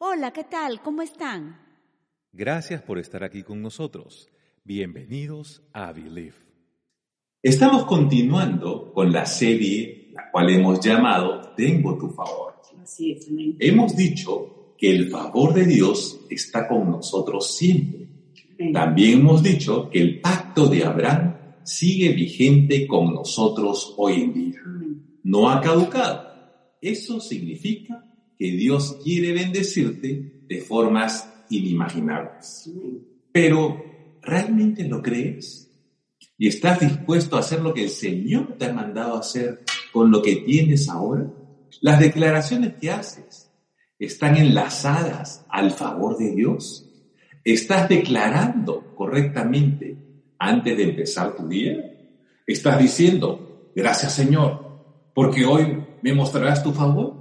Hola, ¿qué tal? ¿Cómo están? Gracias por estar aquí con nosotros. Bienvenidos a Believe. Estamos continuando con la serie, la cual hemos llamado Tengo tu favor. Así es, amén. Hemos dicho que el favor de Dios está con nosotros siempre. Amén. También hemos dicho que el pacto de Abraham sigue vigente con nosotros hoy en día. Amén. No ha caducado. Eso significa que Dios quiere bendecirte de formas inimaginables. Pero, ¿realmente lo crees? ¿Y estás dispuesto a hacer lo que el Señor te ha mandado hacer con lo que tienes ahora? Las declaraciones que haces están enlazadas al favor de Dios. ¿Estás declarando correctamente antes de empezar tu día? ¿Estás diciendo, gracias Señor, porque hoy me mostrarás tu favor?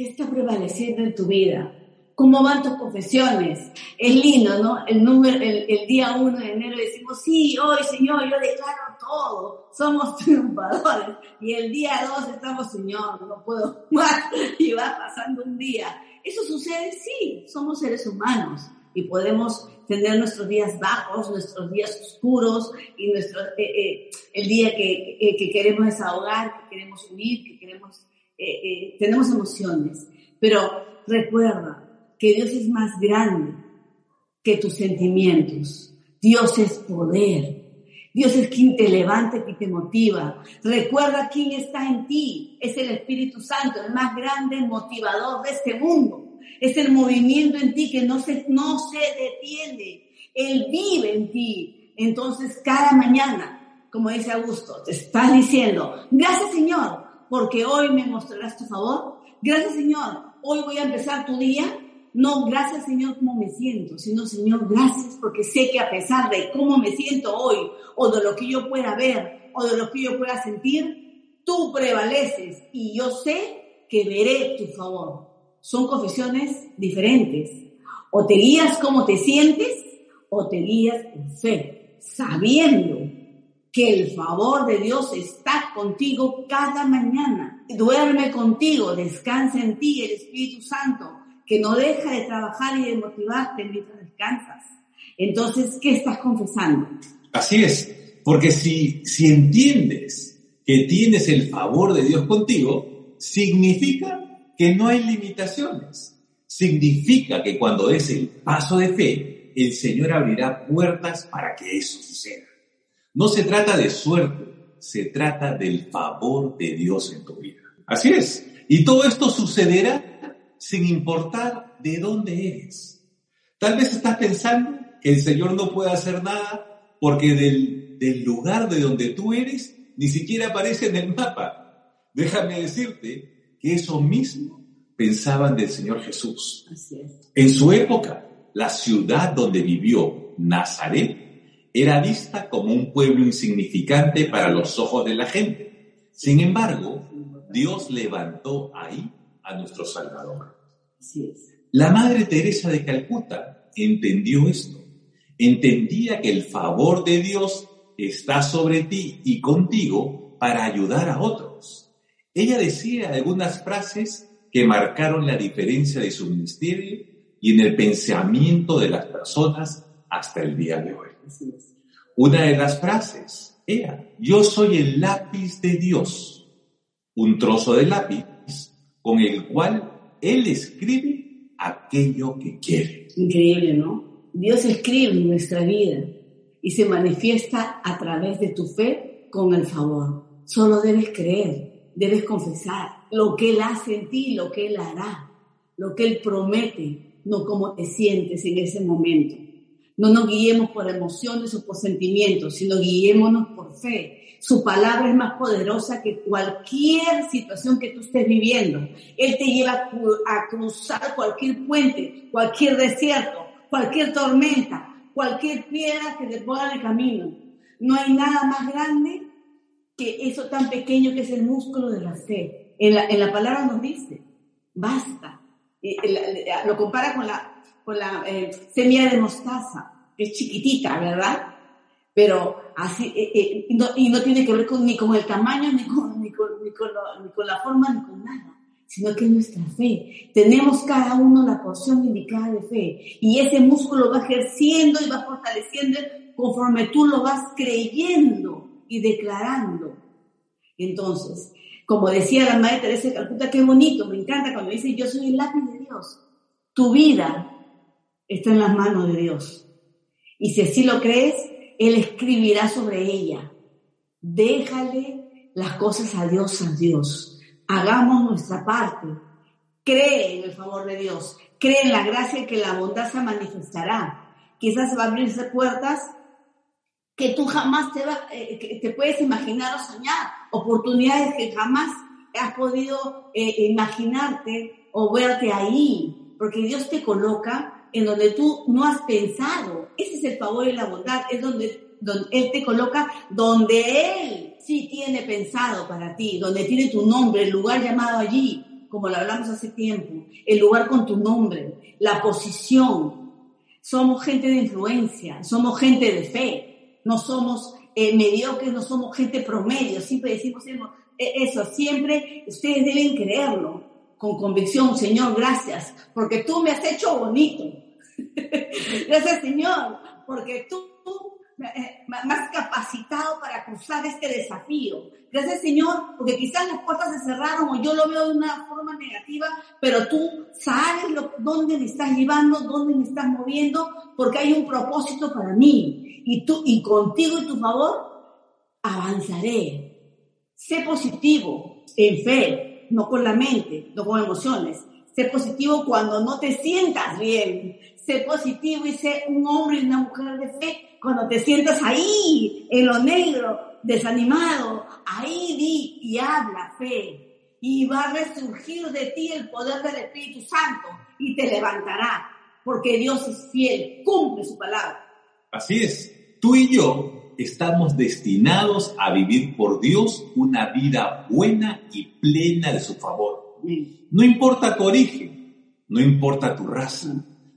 ¿Qué está prevaleciendo en tu vida? ¿Cómo van tus confesiones? Es lindo, ¿no? El, número, el, el día 1 de enero decimos, sí, hoy Señor, yo declaro todo, somos triunfadores. Y el día 2 estamos, Señor, no puedo más. Y va pasando un día. ¿Eso sucede? Sí, somos seres humanos y podemos tener nuestros días bajos, nuestros días oscuros y nuestro, eh, eh, el día que, eh, que queremos desahogar, que queremos huir, que queremos, eh, eh, tenemos emociones. Pero recuerda que Dios es más grande que tus sentimientos. Dios es poder. Dios es quien te levanta, quien te motiva. Recuerda quién está en ti. Es el Espíritu Santo, el más grande motivador de este mundo. Es el movimiento en ti que no se, no se detiene. Él vive en ti. Entonces, cada mañana, como dice Augusto, te estás diciendo, gracias Señor, porque hoy me mostrarás tu favor. Gracias Señor, hoy voy a empezar tu día. No, gracias Señor, cómo me siento, sino Señor, gracias porque sé que a pesar de cómo me siento hoy, o de lo que yo pueda ver, o de lo que yo pueda sentir, tú prevaleces y yo sé que veré tu favor. Son confesiones diferentes. O te guías como te sientes, o te guías por fe, sabiendo que el favor de Dios está contigo cada mañana. Duerme contigo, descansa en ti el Espíritu Santo, que no deja de trabajar y de motivarte mientras descansas. Entonces, ¿qué estás confesando? Así es, porque si, si entiendes que tienes el favor de Dios contigo, significa que no hay limitaciones. Significa que cuando des el paso de fe, el Señor abrirá puertas para que eso suceda. No se trata de suerte, se trata del favor de Dios en tu vida. Así es. Y todo esto sucederá sin importar de dónde eres. Tal vez estás pensando que el Señor no puede hacer nada porque del, del lugar de donde tú eres ni siquiera aparece en el mapa. Déjame decirte que eso mismo pensaban del Señor Jesús. Así es. En su época, la ciudad donde vivió Nazaret era vista como un pueblo insignificante para los ojos de la gente. Sin embargo, Dios levantó ahí a nuestro Salvador. Así es. La Madre Teresa de Calcuta entendió esto. Entendía que el favor de Dios está sobre ti y contigo para ayudar a otros. Ella decía algunas frases que marcaron la diferencia de su ministerio y en el pensamiento de las personas hasta el día de hoy. Así es. Una de las frases era, yo soy el lápiz de Dios, un trozo de lápiz con el cual Él escribe aquello que quiere. Increíble, ¿no? Dios escribe nuestra vida y se manifiesta a través de tu fe con el favor. Solo debes creer, debes confesar lo que Él hace en ti, lo que Él hará, lo que Él promete, no cómo te sientes en ese momento. No nos guiemos por emociones o por sentimientos, sino guiémonos por fe. Su palabra es más poderosa que cualquier situación que tú estés viviendo. Él te lleva a cruzar cualquier puente, cualquier desierto, cualquier tormenta, cualquier piedra que te ponga el camino. No hay nada más grande que eso tan pequeño que es el músculo de la fe. En la, en la palabra nos dice, basta. lo compara con la, con la eh, semilla de mostaza, que es chiquitita, ¿verdad? Pero así, eh, eh, y, no, tiene que ver con, ni con el tamaño, ni con, ni, con, ni, con ni con la forma, ni con nada sino que es nuestra fe. Tenemos cada uno la porción indicada de fe y ese músculo va ejerciendo y va fortaleciendo conforme tú lo vas creyendo y declarando. Entonces, como decía la Madre Teresa de Calcuta, qué bonito, me encanta cuando dice yo soy el lápiz de Dios. Tu vida está en las manos de Dios. Y si así lo crees, Él escribirá sobre ella. Déjale las cosas a Dios, a Dios hagamos nuestra parte. Cree en el favor de Dios, cree en la gracia que la bondad se manifestará. Quizás va a abrirse puertas que tú jamás te, eh, puedes imaginar o soñar, oportunidades que jamás has podido eh, imaginarte o verte ahí, porque Dios te coloca en donde tú no has pensado. Ese es el favor y la bondad, es donde, Él te coloca donde Él sí tiene pensado para ti, donde tiene tu nombre, el lugar llamado allí, como lo hablamos hace tiempo, el lugar con tu nombre, la posición. Somos gente de influencia, somos gente de fe, no somos eh, mediocres, no somos gente promedio, siempre decimos eh, eso, siempre ustedes deben creerlo con convicción, Señor, gracias, porque tú me has hecho bonito. gracias, Señor, porque tú eh, más capacitado para cruzar este desafío. Gracias Señor, porque quizás las puertas se cerraron o yo lo veo de una forma negativa, pero tú sabes lo, dónde me estás llevando, dónde me estás moviendo, porque hay un propósito para mí. Y tú, y contigo y tu favor, avanzaré. Sé positivo, en fe, no con la mente, no con emociones. Sé positivo cuando no te sientas bien. Sé positivo y sé un hombre y una mujer de fe cuando te sientas ahí, en lo negro, desanimado, ahí di y habla fe. Y va a resurgir de ti el poder del Espíritu Santo y te levantará, porque Dios es fiel, cumple su palabra. Así es, tú y yo estamos destinados a vivir por Dios una vida buena y plena de su favor. No importa tu origen, no importa tu raza,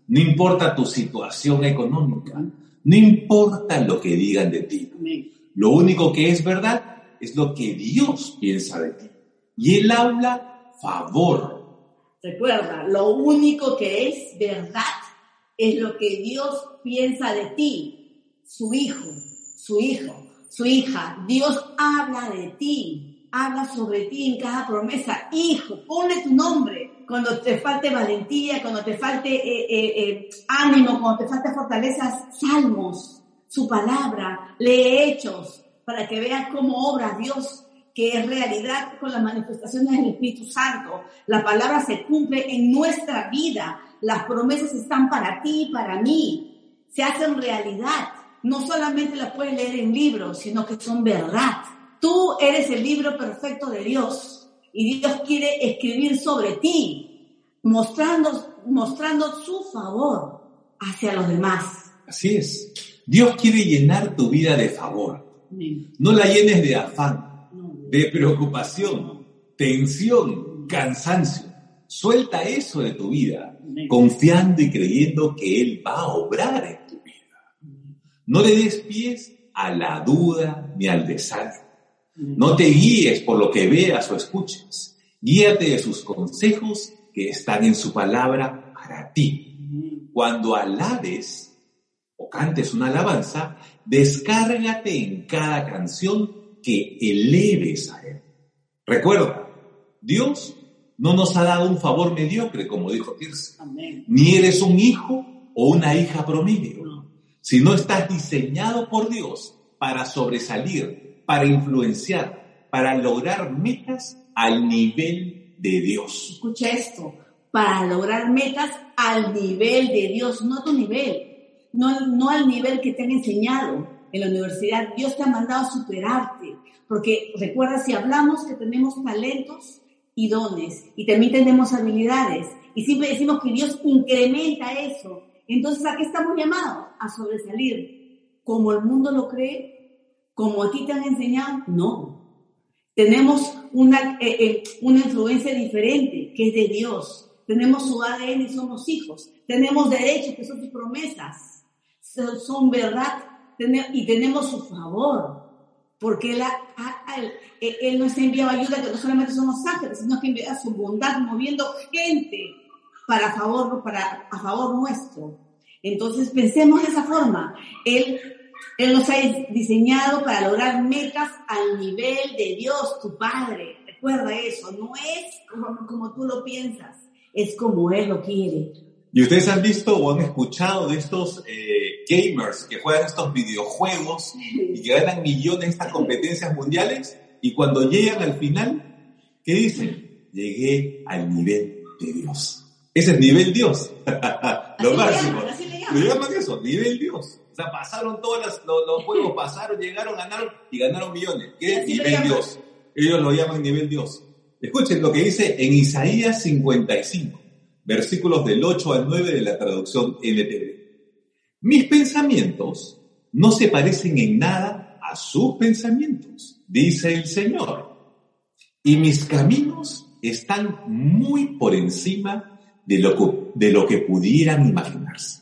no importa tu situación económica, no importa lo que digan de ti. Lo único que es verdad es lo que Dios piensa de ti. Y Él habla favor. Recuerda, lo único que es verdad es lo que Dios piensa de ti, su hijo, su hijo, su hija. Dios habla de ti, habla sobre ti en cada promesa. Hijo, ponle tu nombre, cuando te falte valentía, cuando te falte eh, eh, eh, ánimo, cuando te falte fortaleza, salmos, su palabra, lee hechos, para que veas cómo obra Dios, que es realidad con las manifestaciones del Espíritu Santo. La palabra se cumple en nuestra vida, las promesas están para ti y para mí, se hacen realidad. No solamente las puedes leer en libros, sino que son verdad. Tú eres el libro perfecto de Dios y Dios quiere escribir sobre ti, mostrando, mostrando su favor hacia los demás. Así es. Dios quiere llenar tu vida de favor. No la llenes de afán, de preocupación, tensión, cansancio. Suelta eso de tu vida, confiando y creyendo que Él va a obrar. No le des pies a la duda ni al desánimo. No te guíes por lo que veas o escuches. Guíate de sus consejos que están en su palabra para ti. Cuando alabes o cantes una alabanza, descárgate en cada canción que eleves a Él. Recuerda, Dios no nos ha dado un favor mediocre, como dijo Tirsa. Ni eres un hijo o una hija promedio, sino estás diseñado por Dios para sobresalir para influenciar, para lograr metas al nivel de Dios. Escucha esto, para lograr metas al nivel de Dios, no a tu nivel. no, no al nivel que te han enseñado en la universidad. Dios te ha mandado a superarte, porque recuerda, si hablamos que tenemos talentos y dones, y también tenemos habilidades, y siempre decimos que Dios incrementa eso, entonces ¿a qué estamos llamados? A sobresalir. Como el mundo lo cree, como a ti te han enseñado, no. Tenemos una, eh, eh, una influencia diferente, que es de Dios. Tenemos su ADN y somos hijos. Tenemos derechos, que son sus promesas. Son verdad y tenemos su favor. Porque él, él, nos ha enviado ayuda, que no solamente somos ángeles, sino que envía su bondad moviendo gente para favor, para, a favor nuestro. Entonces pensemos de esa forma. Él él nos ha diseñado para lograr metas al nivel de Dios, tu Padre. Recuerda eso, no es como, tú lo piensas, es como Él lo quiere. ¿Y ustedes han visto o han escuchado de estos eh, gamers que juegan estos videojuegos y que ganan millones de estas competencias mundiales? Y cuando llegan al final, ¿qué dicen? Llegué al nivel de Dios. Ese es nivel Dios. lo máximo. Le llaman eso, nivel Dios. O sea, pasaron todos los, juegos, pasaron, llegaron, ganaron y ganaron millones. ¿Qué es nivel Dios? Ellos lo llaman nivel Dios. Escuchen lo que dice en Isaías 55, versículos del 8 al 9 de la traducción LTV. Mis pensamientos no se parecen en nada a sus pensamientos, dice el Señor. Y mis caminos están muy por encima de lo que, de lo que pudieran imaginarse.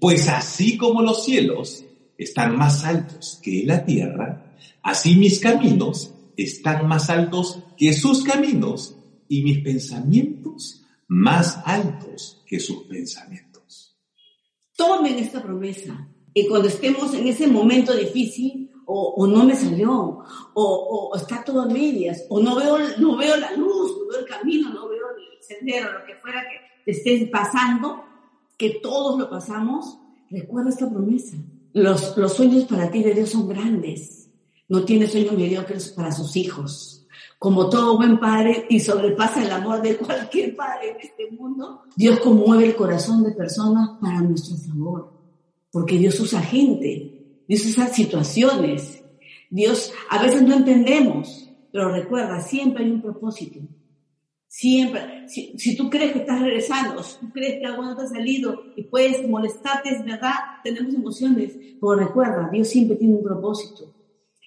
Pues así como los cielos están más altos que la tierra, así mis caminos están más altos que sus caminos y mis pensamientos más altos que sus pensamientos. Tomen esta promesa y cuando estemos en ese momento difícil, o, no me salió, o, está todo a medias, o no veo, no veo la luz, no veo el camino, no veo sendero, lo que fuera que te estés pasando, que todos lo pasamos, recuerda esta promesa. Los, los sueños para ti de Dios son grandes. No tiene sueños mediocres para sus hijos. Como todo buen padre y sobrepasa el amor de cualquier padre en este mundo, Dios conmueve el corazón de personas para nuestro favor. Porque Dios usa gente, Dios usa situaciones. Dios, a veces no entendemos, pero recuerda, siempre hay un propósito. Siempre, si, tú crees que estás regresando, si tú crees que algo no te ha salido y puedes molestarte, es verdad, tenemos emociones, pero recuerda, Dios siempre tiene un propósito.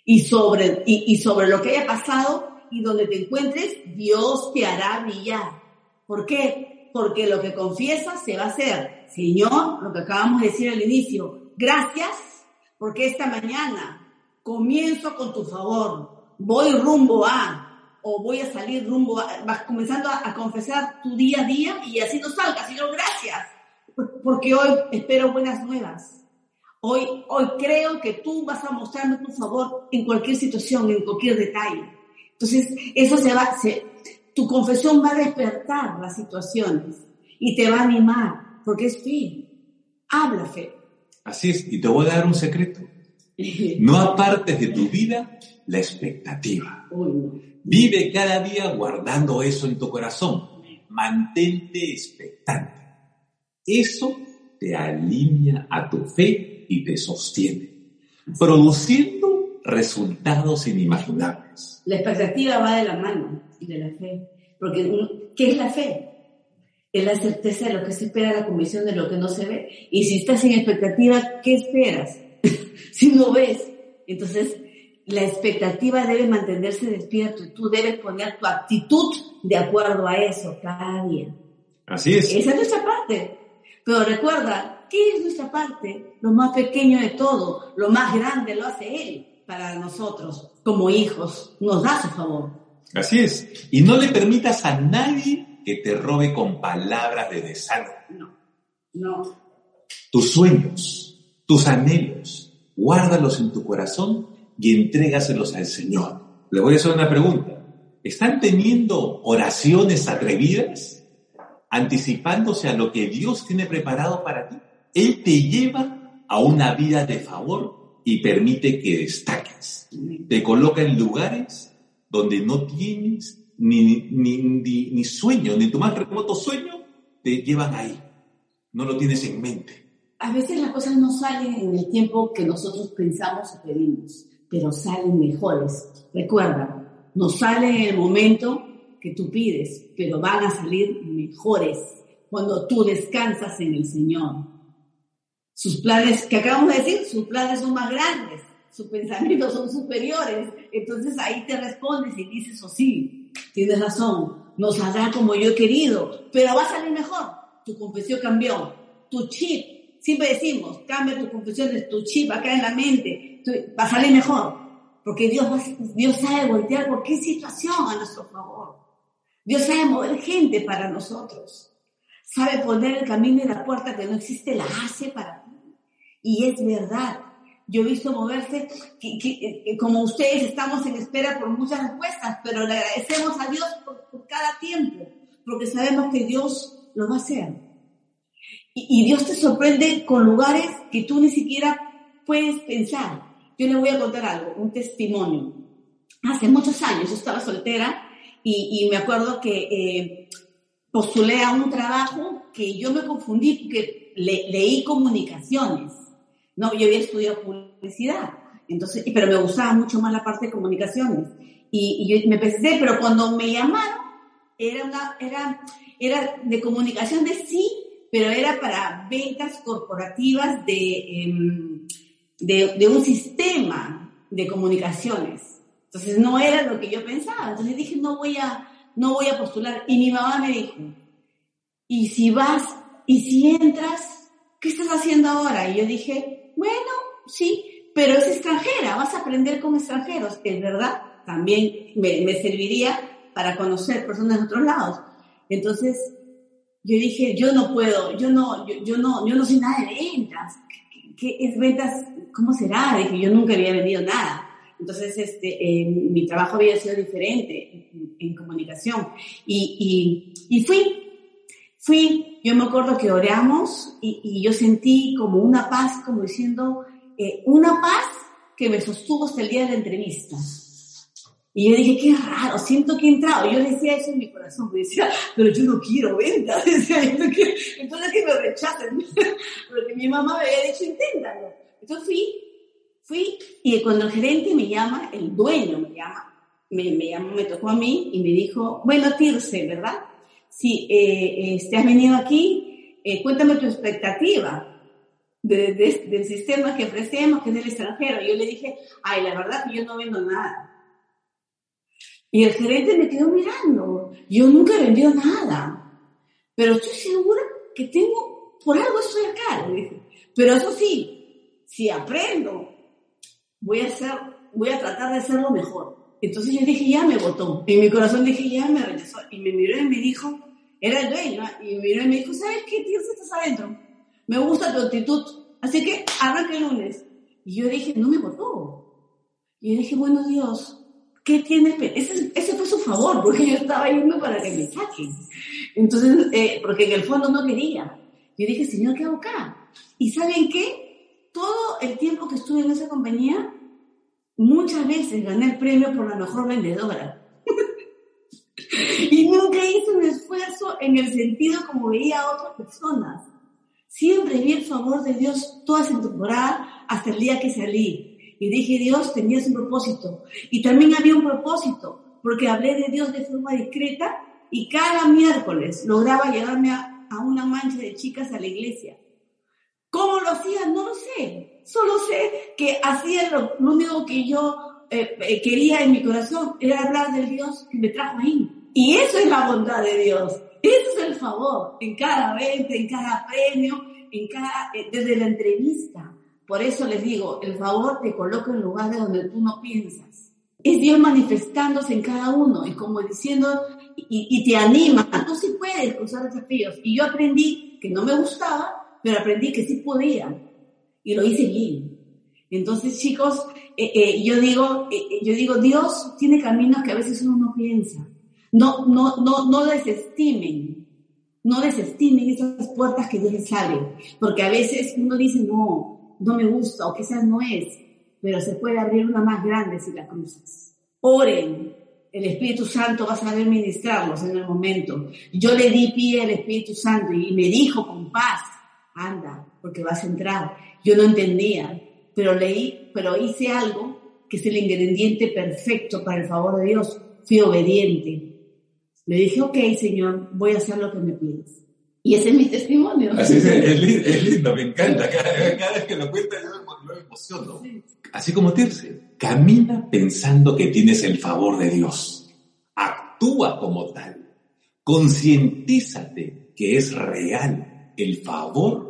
Y sobre, y, sobre lo que haya pasado y donde te encuentres, Dios te hará brillar. ¿Por qué? Porque lo que confiesas se va a hacer. Señor, lo que acabamos de decir al inicio, gracias porque esta mañana comienzo con tu favor, voy rumbo a, o voy a salir rumbo, vas comenzando a, confesar tu día a día y así no salgas, Señor, gracias, porque hoy espero buenas nuevas. Hoy, hoy creo que tú vas a mostrarme tu favor en cualquier situación, en cualquier detalle. Entonces, eso se va, se, tu confesión va a despertar las situaciones y te va a animar, porque es fe. Habla fe. Así es, y te voy a dar un secreto. No apartes de tu vida la expectativa. Vive cada día guardando eso en tu corazón. Mantente expectante. Eso te alinea a tu fe y te sostiene, produciendo resultados inimaginables. La expectativa va de la mano de la fe. Porque, ¿qué es la fe? Es la certeza de lo que se espera, la convicción de lo que no se ve. Y si estás sin expectativa, ¿qué esperas? si no ves, entonces la expectativa debe mantenerse despierto y tú debes poner tu actitud de acuerdo a eso cada día. Así es. Esa es nuestra parte. Pero recuerda, ¿qué es nuestra parte? Lo más pequeño de todo, lo más grande lo hace Él para nosotros, como hijos, nos da su favor. Así es. Y no le permitas a nadie que te robe con palabras de desánimo. No, no. Tus sueños, tus anhelos, guárdalos en tu corazón y entrégaselos al Señor. Le voy a hacer una pregunta. ¿Están teniendo oraciones atrevidas? Anticipándose a lo que Dios tiene preparado para ti. Él te lleva a una vida de favor y permite que destaques. Te coloca en lugares donde no tienes ni, ni, ni, ni sueño, ni tu más remoto sueño, te llevan ahí. No lo tienes en mente. a veces las cosas no salen en el tiempo que nosotros pensamos o pedimos, pero salen mejores. Recuerda, no salen en el momento que tú pides, pero van a salir mejores cuando tú descansas en el Señor. Sus planes, que acabamos de decir, sus planes son más grandes, sus pensamientos son superiores. Entonces ahí te respondes y dices, oh sí, tienes razón, no saldrá como yo he querido, pero va a salir mejor. Tu confesión cambió, tu chip, siempre decimos, cambia tu confesión, tu chip acá en la mente, va a salir mejor. Porque Dios, Dios sabe voltear cualquier situación a nuestro favor. Dios sabe mover gente para nosotros. Sabe poner el camino y la puerta que no existe, la hace para ti. Y es verdad. Yo he visto moverse, que, como ustedes estamos en espera por muchas respuestas, pero le agradecemos a Dios por, cada tiempo, porque sabemos que Dios lo va a hacer. Y, y Dios te sorprende con lugares que tú ni siquiera puedes pensar. Yo le voy a contar algo, un testimonio. Hace muchos años yo estaba soltera y, me acuerdo que eh, postulé a un trabajo que yo me confundí porque leí comunicaciones. No, yo había estudiado publicidad, entonces, pero me gustaba mucho más la parte de comunicaciones. Y, y yo me pensé, pero cuando me llamaron, era de comunicación de sí, pero era para ventas corporativas de, em, de, de un sistema de comunicaciones. Entonces no era lo que yo pensaba. Entonces dije, no voy a, no voy a postular. Y mi mamá me dijo, ¿y si vas, y si entras, qué estás haciendo ahora? Y yo dije, bueno, sí, pero es extranjera, vas a aprender con extranjeros, es verdad, también me, me serviría para conocer personas de otros lados. Entonces, yo dije, yo no puedo, yo no, yo, no, yo no sé nada de ventas. ¿Qué, qué es ventas? ¿Cómo será? Dije, yo nunca había vendido nada. Entonces, este, eh, mi trabajo había sido diferente en, en comunicación. Y, y, y, fui, fui, yo me acuerdo que oramos y, y yo sentí como una paz, como diciendo, eh, una paz que me sostuvo hasta el día de la entrevista. Y yo dije, qué raro, siento que he entrado. Yo decía eso en mi corazón, me decía, pero yo no quiero ventas. Entonces que me rechacen. Porque mi mamá me había dicho, inténtalo. Entonces fui Fui y cuando el gerente me llama, el dueño me llama, me, me llamó, me tocó a mí y me dijo, bueno, Tirce, ¿verdad? Si eh, este, has venido aquí, eh, cuéntame tu expectativa de, de, del sistema que ofrecemos, que es del extranjero. Y yo le dije, ay, la verdad que yo no vendo nada. Y el gerente me quedó mirando. Yo nunca he nada. Pero estoy segura que tengo, por algo estoy acá. Pero eso sí, si aprendo voy a hacer, voy a tratar de hacerlo mejor. Entonces yo dije, ya me votó. En mi corazón dije, ya me rechazó. Y me miró y me dijo, era el dueño, y me miró y me dijo, ¿sabes qué, tío? Estás adentro. Me gusta tu actitud. Así que arranca el lunes. Y yo dije, no me votó. Y yo dije, bueno, Dios, ¿qué tienes? Ese, ese fue su favor, porque yo estaba yendo para que me saquen. Entonces, eh, porque en el fondo no quería. Yo dije, Señor, ¿qué hago acá? ¿Y saben qué? Todo el tiempo que estuve en esa compañía, muchas veces gané el premio por la mejor vendedora. y nunca hice un esfuerzo en el sentido como veía a otras personas. Siempre vi el favor de Dios toda esa temporada hasta el día que salí. Y dije, Dios, tenías un propósito. Y también había un propósito, porque hablé de Dios de forma discreta y cada miércoles lograba llevarme a, a una mancha de chicas a la iglesia. ¿Cómo lo? No lo sé Solo sé que hacía lo, único que yo eh, eh, quería en mi corazón, era hablar del Dios que me trajo ahí. Y eso es la bondad de Dios. Eso es el favor en cada venta, en cada premio, en cada, eh, desde la entrevista. Por eso les digo, el favor te coloca en lugares donde tú no piensas. Es Dios manifestándose en cada uno y como diciendo, y, y te anima, tú sí puedes cruzar desafíos. Y yo aprendí que no me gustaba, pero aprendí que sí podía y lo hice bien. Entonces, chicos, eh, eh, yo digo, eh, yo digo, Dios tiene caminos que a veces uno no piensa. No, no, no, no desestimen, no desestimen esas puertas que Dios les abre, porque a veces uno dice, no, no me gusta, o quizás no es, pero se puede abrir una más grande si la cruzas. Oren, el Espíritu Santo va a saber ministrarlos en el momento. Yo le di pie al Espíritu Santo y me dijo con paz, anda, porque vas a entrar. Yo no entendía, pero leí, pero hice algo que es el ingrediente perfecto para el favor de Dios. Fui obediente. Le dije, ok, Señor, voy a hacer lo que me pides. Y ese es mi testimonio. Así es, es, li- es lindo, me encanta. Cada, cada vez que lo cuentas yo me, me emociono. Así como Tirce, camina pensando que tienes el favor de Dios. Actúa como tal. Concientízate que es real el favor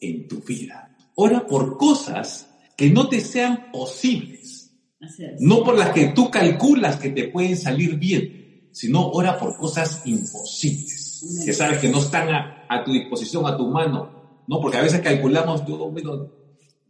en tu vida. Ora por cosas que no te sean posibles. No por las que tú calculas que te pueden salir bien, sino ora por cosas imposibles, que sabes que no están a, a tu disposición, a tu mano, ¿no? Porque a veces calculamos, yo bueno,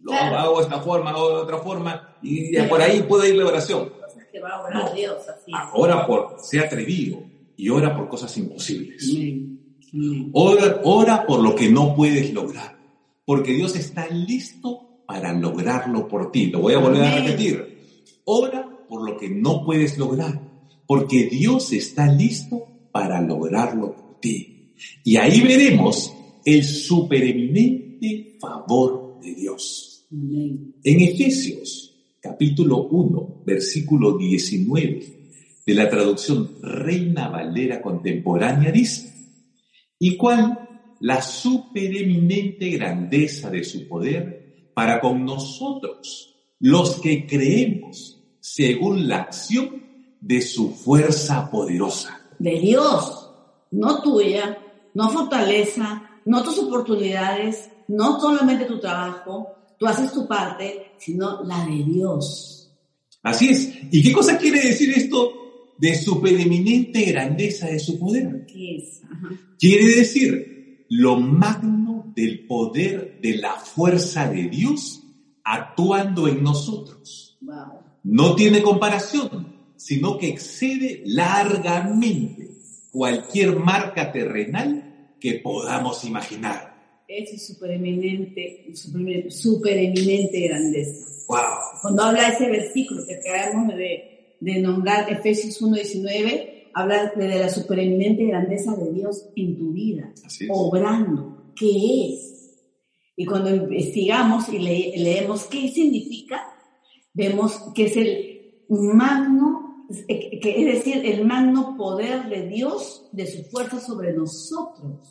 lo Claro. hago de esta forma, hago de otra forma, y Sí. por ahí puede ir la oración. Que va a orar No. Dios así. Ora por, sea atrevido, y ora por cosas imposibles. Amén. Amén. Ora, ora por lo que no puedes lograr, porque Dios está listo para lograrlo por ti. Lo voy a volver a repetir. Ora por lo que no puedes lograr, porque Dios está listo para lograrlo por ti. Y ahí veremos el supereminente favor de Dios. Amén. En Efesios capítulo 1, versículo 19 de la traducción Reina Valera Contemporánea dice, y cuál la supereminente grandeza de su poder para con nosotros, los que creemos, según la acción de su fuerza poderosa. De Dios, no tuya, no fortaleza, no tus oportunidades, no solamente tu trabajo, tú haces tu parte, sino la de Dios. Así es. ¿Y qué cosa quiere decir esto de supereminente grandeza de su poder? ¿Qué es? Quiere decir lo magno del poder de la fuerza de Dios actuando en nosotros. Wow. No tiene comparación, sino que excede largamente cualquier marca terrenal que podamos imaginar. Ese es supereminente, super, supereminente grandeza. ¡Wow! Cuando habla ese versículo que acabamos de, de nombrar, Efesios 1.19, habla de la supereminente grandeza de Dios en tu vida, obrando. ¿Qué es? Y cuando investigamos y le- leemos qué significa, vemos que es el magno, que es decir, el magno poder de Dios, de su fuerza sobre nosotros.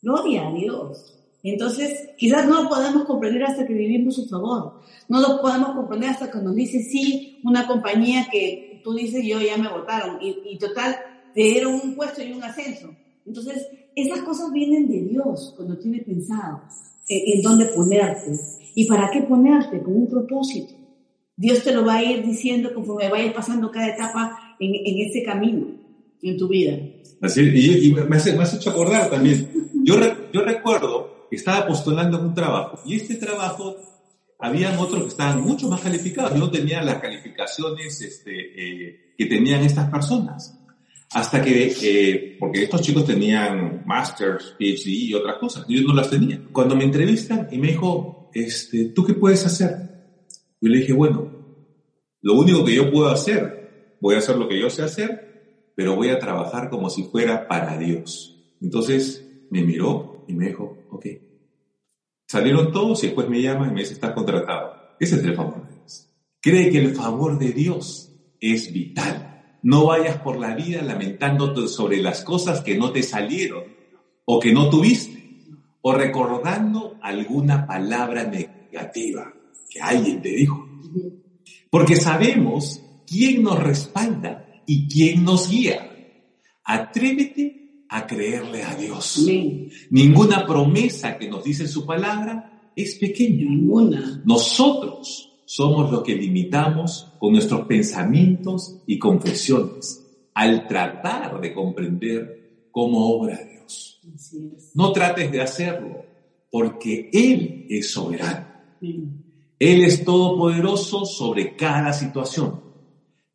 Gloria a Dios. Entonces, quizás no lo podemos comprender hasta que vivimos su favor. No lo podemos comprender hasta que nos dice, sí, una compañía que tú dices, yo ya me votaron. Y, y total, te dieron un puesto y un ascenso. Entonces, esas cosas vienen de Dios cuando tiene pensado en, en dónde ponerte. ¿Y para qué ponerte? Con un propósito. Dios te lo va a ir diciendo conforme vayas pasando cada etapa en, en ese camino, en tu vida. Así, y, y me, hace- me has hecho acordar también. Yo, re- yo recuerdo que estaba postulando en un trabajo y este trabajo habían otros que estaban mucho más calificados. No tenía las calificaciones este, eh, que tenían estas personas. Hasta que, eh, porque estos chicos tenían masters, PhD y otras cosas, yo no las tenía. Cuando me entrevistan y me dijo, este, ¿tú qué puedes hacer? Yo le dije, bueno, lo único que yo puedo hacer, voy a hacer lo que yo sé hacer, pero voy a trabajar como si fuera para Dios. Entonces me miró y me dijo, ok. Salieron todos y después me llama y me dice, estás contratado. Ese es el favor de Dios. Cree que el favor de Dios es vital. No vayas por la vida lamentándote sobre las cosas que no te salieron o que no tuviste o recordando alguna palabra negativa que alguien te dijo. Porque sabemos quién nos respalda y quién nos guía. Atrévete a creerle a Dios. Amén. Ninguna promesa que nos dice su palabra es pequeña. Ninguna. Nosotros somos los que limitamos con nuestros pensamientos y confesiones al tratar de comprender cómo obra Dios. No trates de hacerlo, porque Él es soberano. Amén. Él es todopoderoso sobre cada situación.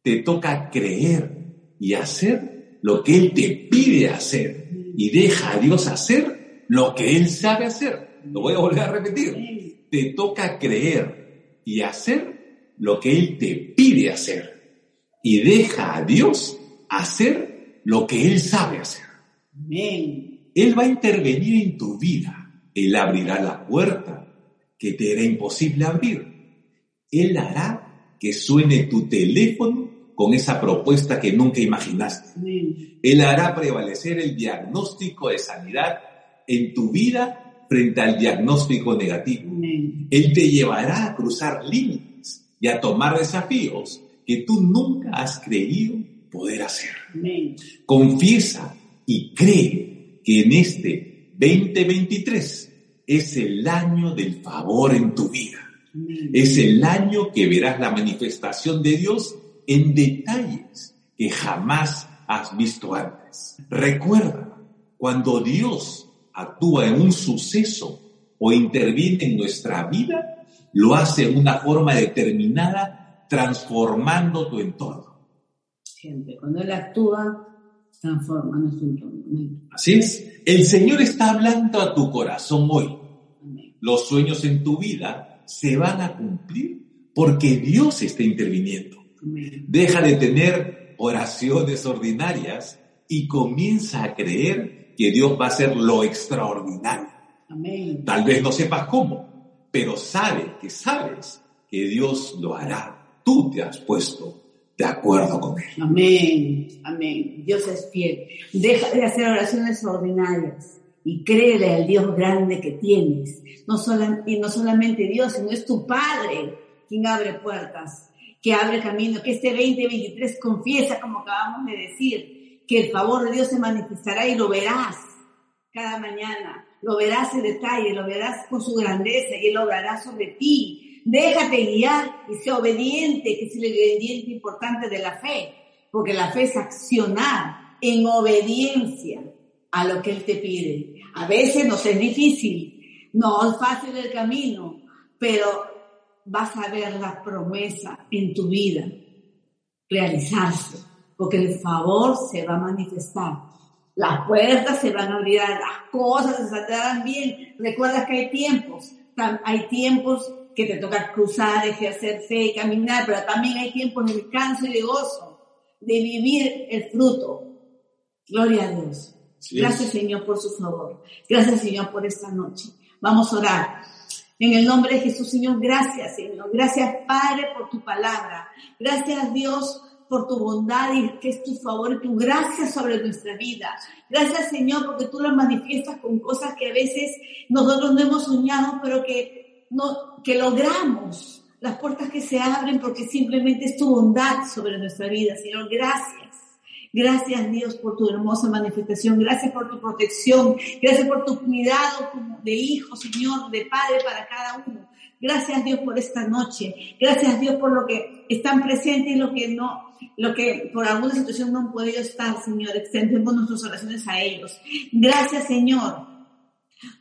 Te toca creer y hacer lo que Él te pide hacer y deja a Dios hacer lo que Él sabe hacer. Lo voy a volver a repetir. Te toca creer y hacer lo que Él te pide hacer y deja a Dios hacer lo que Él sabe hacer. Amén. Él va a intervenir en tu vida. Él abrirá la puerta que te era imposible abrir. Él hará que suene tu teléfono con esa propuesta que nunca imaginaste. Él hará prevalecer el diagnóstico de sanidad en tu vida frente al diagnóstico negativo. Él te llevará a cruzar límites y a tomar desafíos que tú nunca has creído poder hacer. Confiesa y cree que en este 2023 es el año del favor en tu vida. Es el año que verás la manifestación de Dios en detalles que jamás has visto antes. Recuerda, cuando Dios actúa en un suceso o interviene en nuestra vida, lo hace de una forma determinada, transformando tu entorno. Siempre, cuando Él actúa, transforma nuestro entorno. Así es. El Señor está hablando a tu corazón hoy. Los sueños en tu vida se van a cumplir porque Dios está interviniendo. Deja de tener oraciones ordinarias y comienza a creer que Dios va a hacer lo extraordinario. Tal vez no sepas cómo, pero sabe que sabes que Dios lo hará. Tú te has puesto de acuerdo con Él. Amén, amén. Dios es fiel. Deja de hacer oraciones ordinarias y créele al Dios grande que tienes. No y no solamente Dios, sino es tu Padre quien abre puertas, que abre camino, que este 2023 confiesa, como acabamos de decir, que el favor de Dios se manifestará y lo verás cada mañana. Lo verás en detalle, lo verás con su grandeza y Él obrará sobre ti Déjate guiar y sé obediente, que es el ingrediente importante de la fe, porque la fe es accionar en obediencia a lo que Él te pide. A veces nos es difícil, no es fácil el camino, pero vas a ver la promesa en tu vida realizarse, porque el favor se va a manifestar. Las puertas se van a abrir, las cosas se saldrán bien. Recuerda que hay tiempos, hay tiempos que te toca cruzar, ejercer fe, caminar, pero también hay tiempos de descanso y de gozo, de vivir el fruto. Gloria a Dios. Gracias Señor por su favor. Gracias Señor por esta noche. Vamos a orar. En el nombre de Jesús, Señor, gracias Señor. Gracias Padre por tu palabra. Gracias Dios por tu bondad y que es tu favor y tu gracia sobre nuestra vida. Gracias Señor porque tú lo manifiestas con cosas que a veces nosotros no hemos soñado, pero que no, que logramos, las puertas que se abren porque simplemente es tu bondad sobre nuestra vida. Señor, gracias. Gracias Dios por tu hermosa manifestación. Gracias por tu protección. Gracias por tu cuidado de hijo, Señor, de padre para cada uno. Gracias Dios por esta noche. Gracias Dios por lo que están presentes y lo que no, lo que por alguna situación no han podido estar, Señor. Extendemos nuestras oraciones a ellos. Gracias Señor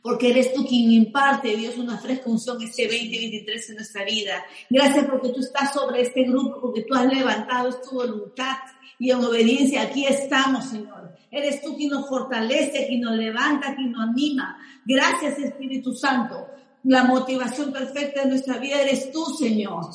porque eres tú quien imparte, Dios, una fresca unción este 2023 en nuestra vida. Gracias porque tú estás sobre este grupo, porque tú has levantado tu voluntad y en obediencia aquí estamos, Señor. Eres tú quien nos fortalece, quien nos levanta, quien nos anima. Gracias, Espíritu Santo. La motivación perfecta de nuestra vida eres tú, Señor.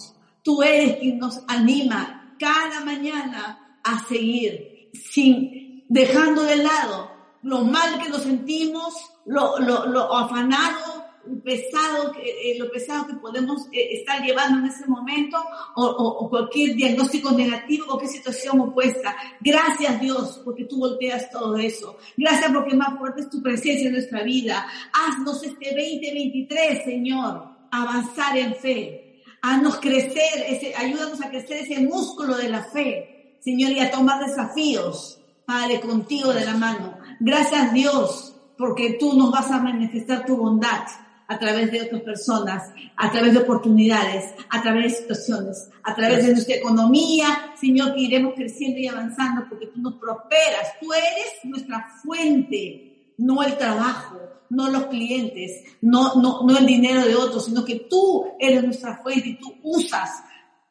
Tú eres quien nos anima cada mañana a seguir, sin dejando de lado lo mal que nos sentimos, lo, lo, lo afanado, pesado, eh, lo pesado que podemos eh, estar llevando en ese momento o, o, cualquier diagnóstico negativo, cualquier situación opuesta. Gracias Dios porque tú volteas todo eso. Gracias porque más fuerte es tu presencia en nuestra vida. Haznos este 2023, Señor, avanzar en fe. Haznos crecer, ayúdanos a crecer ese músculo de la fe, Señor, y a tomar desafíos, Padre, contigo de la mano. Gracias Dios porque tú nos vas a manifestar tu bondad a través de otras personas, a través de oportunidades, a través de situaciones, a través de nuestra economía, Señor, que iremos creciendo y avanzando porque tú nos prosperas. Tú eres nuestra fuente, no el trabajo, no los clientes, no, no, no el dinero de otros, sino que tú eres nuestra fuente y tú usas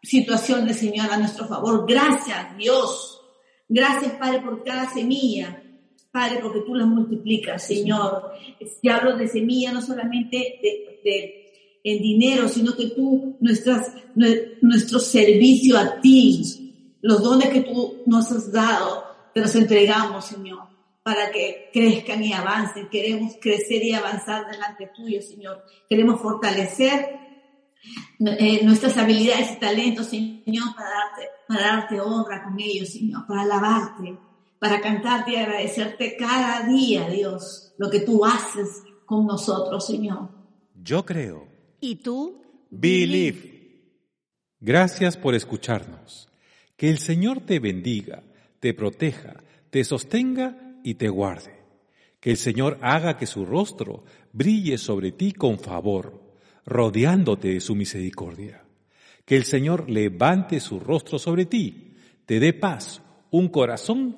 situaciones, Señor, a nuestro favor. Gracias, Dios. Gracias, Padre, por cada semilla Padre, porque tú las multiplicas, Señor. Si hablo de semilla, no solamente de, en dinero, sino que tú, nuestras, nuestro servicio a ti, los dones que tú nos has dado, te los entregamos, Señor. para que crezcan y avancen. Queremos crecer y avanzar delante tuyo, Señor. Queremos fortalecer eh, nuestras habilidades y talentos, Señor, para darte, para darte honra con ellos, Señor, para alabarte, para cantarte y agradecerte cada día, Dios, lo que tú haces con nosotros, Señor. Yo creo. ¿Y tú? Believe. Gracias por escucharnos. Que el Señor te bendiga, te proteja, te sostenga y te guarde. Que el Señor haga que su rostro brille sobre ti con favor, rodeándote de su misericordia. Que el Señor levante su rostro sobre ti, te dé paz, un corazón